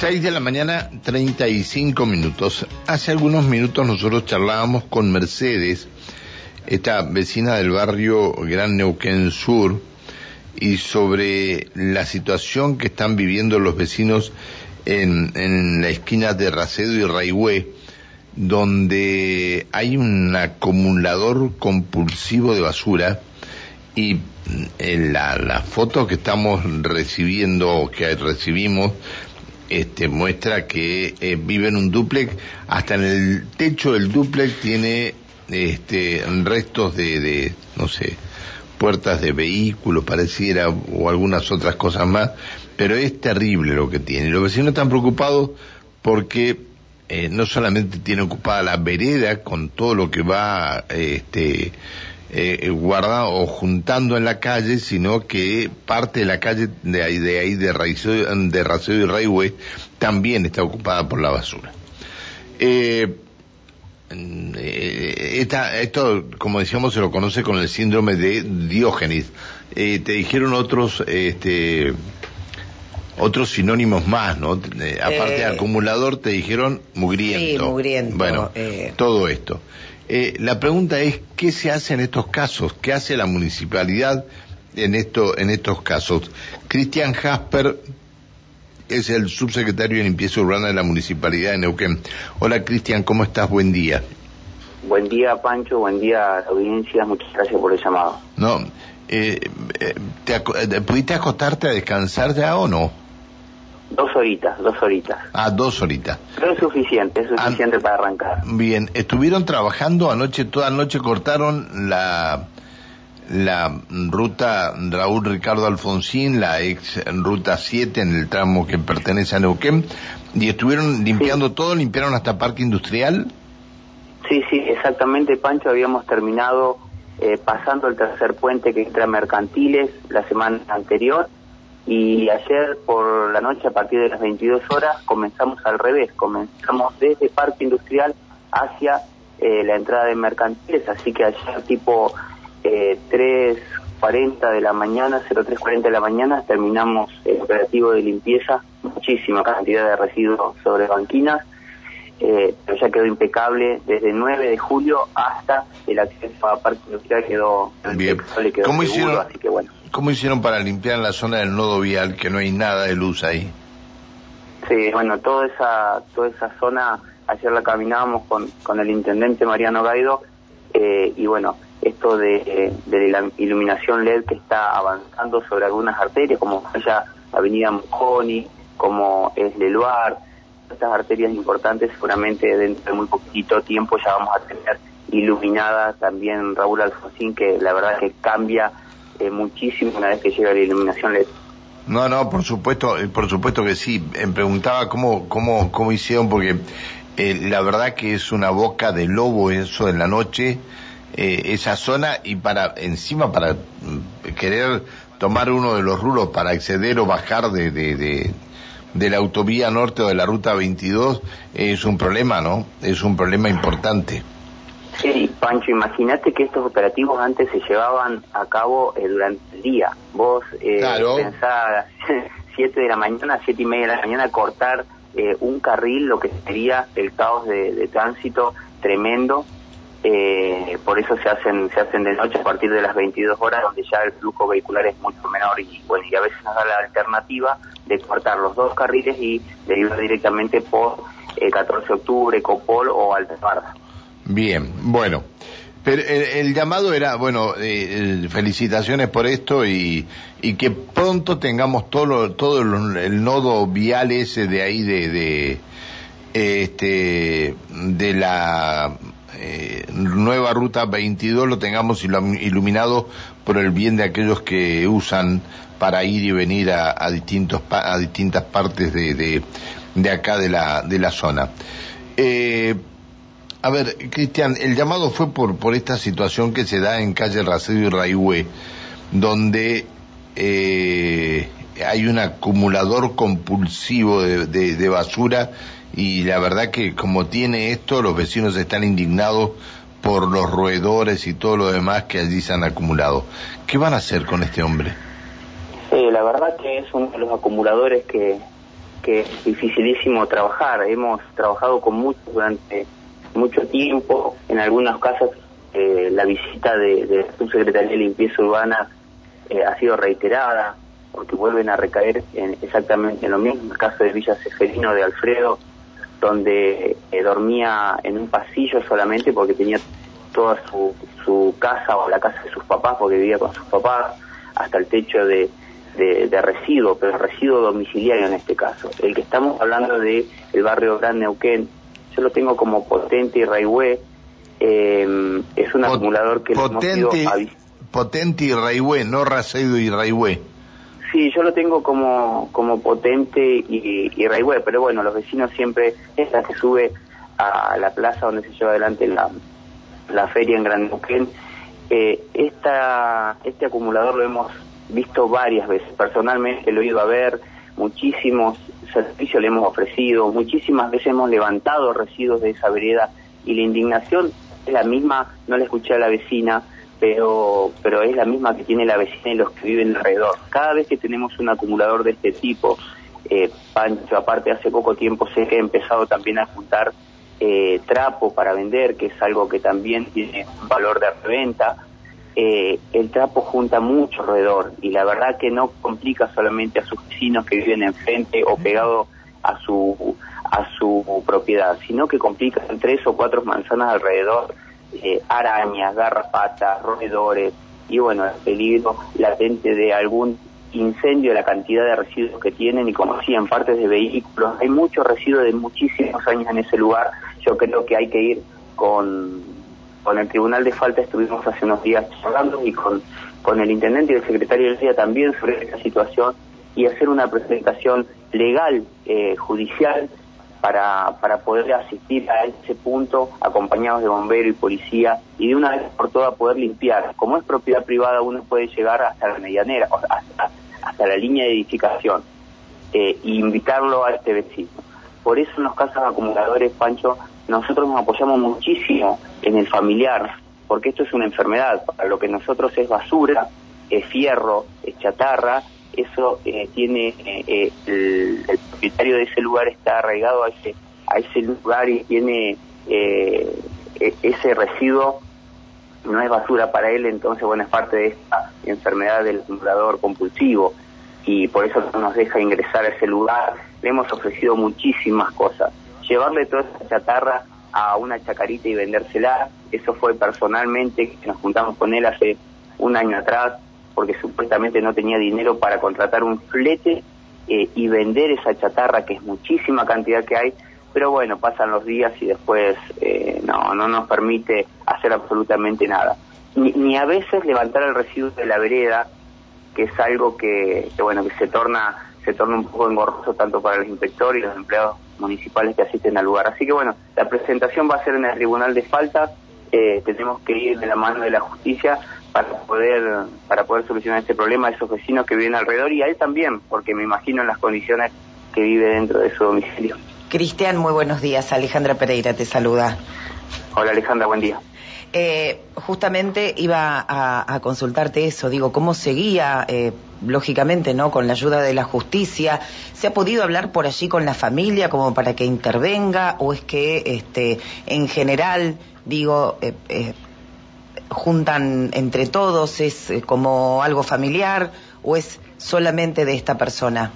6 de la mañana, 35 minutos. Hace algunos minutos nosotros charlábamos con Mercedes, esta vecina del barrio Gran Neuquén Sur, y sobre la situación que están viviendo los vecinos en, en la esquina de Racedo y Raigüe, donde hay un acumulador compulsivo de basura y en la, la foto que estamos recibiendo, que recibimos, este, muestra que eh, vive en un duplex, hasta en el techo del duplex tiene este, restos de, de, no sé, puertas de vehículos, pareciera, o algunas otras cosas más, pero es terrible lo que tiene. Los vecinos están preocupados porque eh, no solamente tiene ocupada la vereda con todo lo que va este, eh, guardado o juntando en la calle, sino que parte de la calle de ahí de, ahí de, de Raceo y Raihue también está ocupada por la basura. Eh, eh, esta, esto, como decíamos, se lo conoce con el síndrome de Diógenes. Eh, te dijeron otros, este, otros sinónimos más, ¿no? Eh, aparte de acumulador, te dijeron mugriento. Sí, mugriento. Bueno, todo esto. La pregunta es, ¿qué se hace en estos casos? ¿Qué hace la municipalidad en, esto, en estos casos? Cristian Jasper es el subsecretario de Limpieza Urbana de la Municipalidad de Neuquén. Hola Cristian, ¿cómo estás? Buen día. Buen día Pancho, buen día audiencia, muchas gracias por el llamado. No, eh, eh te, eh, ¿pudiste acostarte a descansar ya o no? Dos horitas, dos horitas. Ah, dos horitas. Pero es suficiente, es suficiente para arrancar. Bien, estuvieron trabajando anoche, toda noche cortaron la la ruta Raúl Ricardo Alfonsín, la ex ruta 7 en el tramo que pertenece a Neuquén, y estuvieron limpiando todo, limpiaron hasta Parque Industrial. Sí, sí, exactamente, Pancho, habíamos terminado eh, pasando el tercer puente que entra Mercantiles la semana anterior y ayer por la noche a partir de las 22 horas comenzamos al revés, comenzamos desde Parque Industrial hacia eh, la entrada de Mercantiles, así que ayer tipo eh, 3.40 de la mañana, 03.40 de la mañana, terminamos el operativo de limpieza, muchísima cantidad de residuos sobre banquinas, eh, pero ya quedó impecable desde el 9 de julio hasta el acceso a Parque Industrial. Quedó, Bien. quedó ¿Cómo, seguro, hicieron, así que bueno. ¿Cómo hicieron para limpiar la zona del nodo vial, que no hay nada de luz ahí? Sí, bueno, toda esa, toda esa zona, ayer la caminábamos con, con el intendente Mariano Gaido, eh, y bueno, esto de, de, la iluminación LED que está avanzando sobre algunas arterias, como ya Avenida Mujoni, como es Leluar, estas arterias importantes seguramente dentro de muy poquito tiempo ya vamos a tener iluminada también Raúl Alfonsín, que la verdad que cambia eh, muchísimo una vez que llega la iluminación LED. No, no, por supuesto, eh, por supuesto que sí. Me preguntaba cómo, cómo, cómo hicieron, porque eh, la verdad que es una boca de lobo eso en la noche eh, esa zona y para encima para mm, querer tomar uno de los rulos para acceder o bajar de, de, de, de la autovía norte o de la ruta 22 es un problema, ¿no? Es un problema importante. Sí, Pancho, imagínate que estos operativos antes se llevaban a cabo eh, durante el día. Vos eh, Claro. pensás 7 de la mañana, siete y media de la mañana, cortar eh, un carril, lo que sería el caos de, de tránsito tremendo. Eh, por eso se hacen se hacen de noche a partir de las 22 horas, donde ya el flujo vehicular es mucho menor y bueno y a veces nos da la alternativa de cortar los dos carriles y derivar directamente por eh, 14 de octubre, Copol o Altabarda. Bien, bueno. Pero el, llamado era, bueno, eh, felicitaciones por esto y, y que pronto tengamos todo, todo el, el nodo vial ese de ahí de, de este de la eh, nueva ruta 22 lo tengamos ilu- iluminado por el bien de aquellos que usan para ir y venir a, a distintos a distintas partes de, de, de acá de la de la zona. Eh, a ver, Cristian, el llamado fue por, por esta situación que se da en calle Racedo y Raihue, donde eh, hay un acumulador compulsivo de, de- de basura y la verdad que como tiene esto, los vecinos están indignados por los roedores y todo lo demás que allí se han acumulado. ¿Qué van a hacer con este hombre? Eh, la verdad que es uno de los acumuladores que, que es dificilísimo trabajar. Hemos trabajado con muchos durante mucho tiempo. En algunos casos eh, la visita de, de la de limpieza urbana eh, ha sido reiterada porque vuelven a recaer en exactamente en lo mismo. El caso de Villa Seferino de Alfredo, donde eh, dormía en un pasillo solamente porque tenía toda su, su casa o la casa de sus papás, porque vivía con sus papás, hasta el techo de, de, residuo, pero residuo domiciliario en este caso. El que estamos hablando de el barrio Gran Neuquén, yo lo tengo como Potente y Raihue, eh, es un acumulador que potente, Potente y Raihue, no Racedo y Raihue. Sí, yo lo tengo como, como Potente y, y Raihue, pero bueno, los vecinos siempre, esta que sube a la plaza donde se lleva adelante la, la feria en Gran Neuquén, eh, esta, este acumulador lo hemos visto varias veces, personalmente lo he ido a ver, muchísimos servicios le hemos ofrecido, muchísimas veces hemos levantado residuos de esa vereda y la indignación es la misma, no la escuché a la vecina, pero, pero es la misma que tiene la vecina y los que viven alrededor. Cada vez que tenemos un acumulador de este tipo, eh, Pancho, aparte hace poco tiempo sé que empezado también a juntar eh, trapo para vender, que es algo que también tiene un valor de reventa, eh, el trapo junta mucho alrededor y la verdad que no complica solamente a sus vecinos que viven enfrente o pegado a su a su propiedad, sino que complica en tres o cuatro manzanas alrededor eh, arañas, garrapatas, roedores y bueno, el peligro latente de algún incendio, la cantidad de residuos que tienen y como decían, partes de vehículos, hay muchos residuos de muchísimos años en ese lugar, yo creo que hay que ir con con el Tribunal de Falta estuvimos hace unos días hablando y con, con el Intendente y el Secretario del Día también sobre esta situación y hacer una presentación legal, eh, judicial, para, para poder asistir a ese punto acompañados de bombero y policía y de una vez por todas poder limpiar. Como es propiedad privada uno puede llegar hasta la medianera, hasta, hasta la línea de edificación eh, e invitarlo a este vecino. Por eso en los casos acumuladores, Pancho, nosotros nos apoyamos muchísimo en el familiar, porque esto es una enfermedad. Para lo que nosotros es basura, es fierro, es chatarra, eso eh, tiene eh, eh, el, propietario de ese lugar está arraigado a ese a ese lugar y tiene e, ese residuo no es basura para él, entonces bueno es parte de esta enfermedad del acumulador compulsivo y por eso no nos deja ingresar a ese lugar. Le hemos ofrecido muchísimas cosas llevarle toda esa chatarra a una chacarita y vendérsela. Eso fue personalmente, que nos juntamos con él hace un año atrás, porque supuestamente no tenía dinero para contratar un flete eh, y vender esa chatarra, que es muchísima cantidad que hay, pero bueno, pasan los días y después eh, no, no nos permite hacer absolutamente nada. Ni, ni, a veces levantar el residuo de la vereda, que es algo que, que bueno, que se torna se torna un poco engorroso tanto para los inspectores y los empleados municipales que asisten al lugar. Así que bueno, la presentación va a ser en el Tribunal de Faltas, eh, tenemos que ir de la mano de la justicia para poder para poder solucionar este problema a esos vecinos que viven alrededor y a él también, porque me imagino en las condiciones que vive dentro de su domicilio. Cristian, muy buenos días. Alejandra Pereira te saluda. Hola Alejandra, buen día. Eh, justamente iba a, consultarte eso, digo, ¿cómo seguía, eh, lógicamente, ¿no? Con la ayuda de la justicia, ¿se ha podido hablar por allí con la familia como para que intervenga o es que, este, en general, digo, eh, juntan entre todos, es como algo familiar o es solamente de esta persona?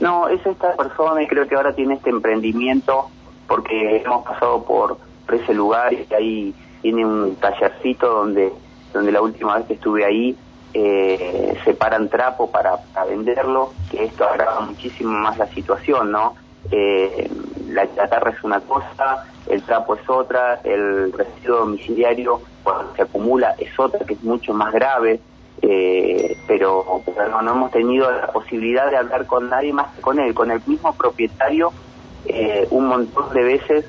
No, es esta persona y creo que ahora tiene este emprendimiento porque hemos pasado por ese lugar y ahí tiene un tallercito donde, donde la última vez que estuve ahí eh, separan trapo para, venderlo, que esto agrava muchísimo más la situación, ¿no? Eh, la chatarra es una cosa, el trapo es otra, el residuo domiciliario cuando se acumula es otra que es mucho más grave, eh, pero, no, no, hemos tenido la posibilidad de hablar con nadie más que con él, con el mismo propietario eh, un montón de veces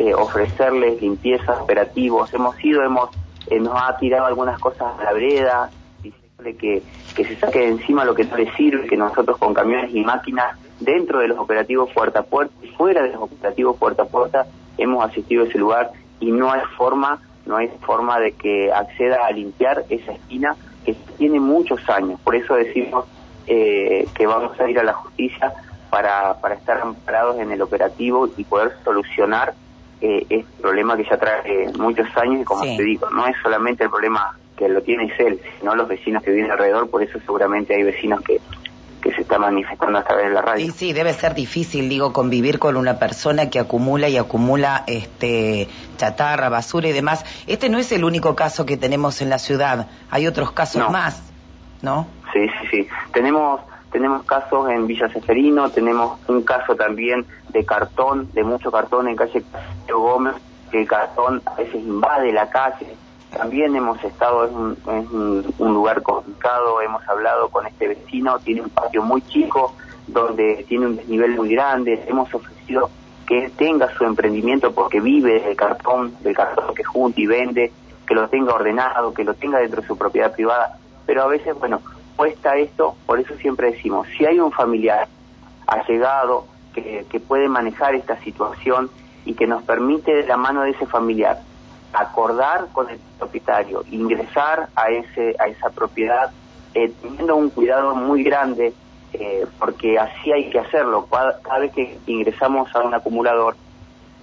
eh, ofrecerles limpieza, operativos. Hemos ido, hemos eh, nos ha tirado algunas cosas a la vereda, diciéndole que, que se saque de encima lo que no le sirve, que nosotros con camiones y máquinas dentro de los operativos puerta a puerta y fuera de los operativos puerta a puerta hemos asistido a ese lugar y no hay forma, no hay forma de que acceda a limpiar esa esquina que tiene muchos años. Por eso decimos eh, que vamos a ir a la justicia para, para estar amparados en el operativo y poder solucionar eh, este problema que ya trae muchos años y como te digo, no es solamente el problema que lo tiene es él, sino los vecinos que viven alrededor, por eso seguramente hay vecinos que, que se están manifestando a través de la radio. Sí, sí, debe ser difícil, digo, convivir con una persona que acumula y acumula este chatarra, basura y demás. Este no es el único caso que tenemos en la ciudad, hay otros casos más, ¿no? Sí, sí, sí. Tenemos tenemos casos en Villa Seferino, tenemos un caso también de cartón, de mucho cartón en calle Gómez, que el cartón a veces invade la calle. También hemos estado en un, lugar complicado, hemos hablado con este vecino, tiene un patio muy chico, donde tiene un desnivel muy grande, hemos ofrecido que tenga su emprendimiento porque vive del cartón, del cartón que junta y vende, que lo tenga ordenado, que lo tenga dentro de su propiedad privada, pero a veces, bueno, cuesta esto, por eso siempre decimos, si hay un familiar allegado que, que puede manejar esta situación y que nos permite de la mano de ese familiar acordar con el propietario, ingresar a ese a esa propiedad eh, teniendo un cuidado muy grande, eh, porque así hay que hacerlo. Cada, vez que ingresamos a un acumulador,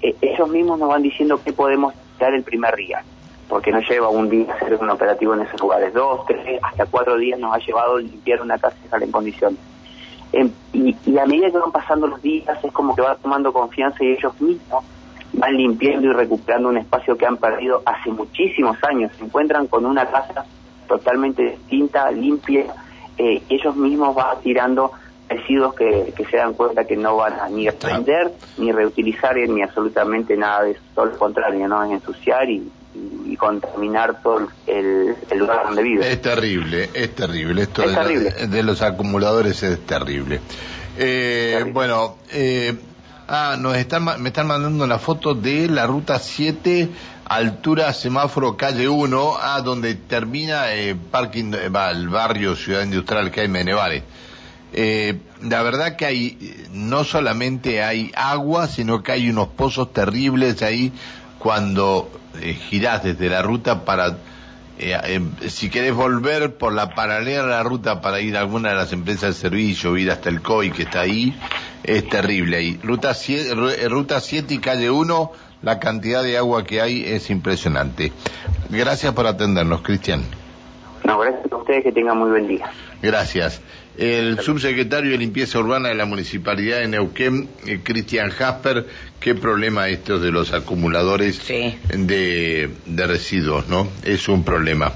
eh, ellos mismos nos van diciendo qué podemos dar el primer día porque no lleva un día hacer un operativo en esos lugares, dos, tres, hasta cuatro días nos ha llevado limpiar una casa y en condiciones. Em, y, a medida que van pasando los días es como que va tomando confianza y ellos mismos van limpiando y recuperando un espacio que han perdido hace muchísimos años. Se encuentran con una casa totalmente distinta, limpia, eh, ellos mismos van tirando residuos que, se dan cuenta que no van a ni aprender, ni reutilizar, ni absolutamente nada de eso, todo lo contrario, ¿no? Es ensuciar y, y, contaminar todo el, lugar donde vive. Es terrible, es terrible. Esto de, los acumuladores es terrible. Eh, bueno, eh, ah, nos están, me están mandando una foto de la ruta 7, altura semáforo calle 1, ah, donde termina eh, parking, eh, va, el barrio Ciudad Industrial que hay en. Eh, la verdad que hay, no solamente hay agua, sino que hay unos pozos terribles ahí cuando eh, girás desde la ruta para, eh, em, si querés volver por la paralela a la ruta para ir a alguna de las empresas de servicio, ir hasta el COI que está ahí, es terrible ahí. Ruta 7, eh, ruta 7 y calle 1, la cantidad de agua que hay es impresionante. Gracias por atendernos, Cristian. No, gracias a ustedes, que tengan muy buen día. Gracias. El subsecretario de Limpieza Urbana de la Municipalidad de Neuquén, eh, Cristian Jasper, qué problema estos de los acumuladores de, de residuos, ¿no? Es un problema.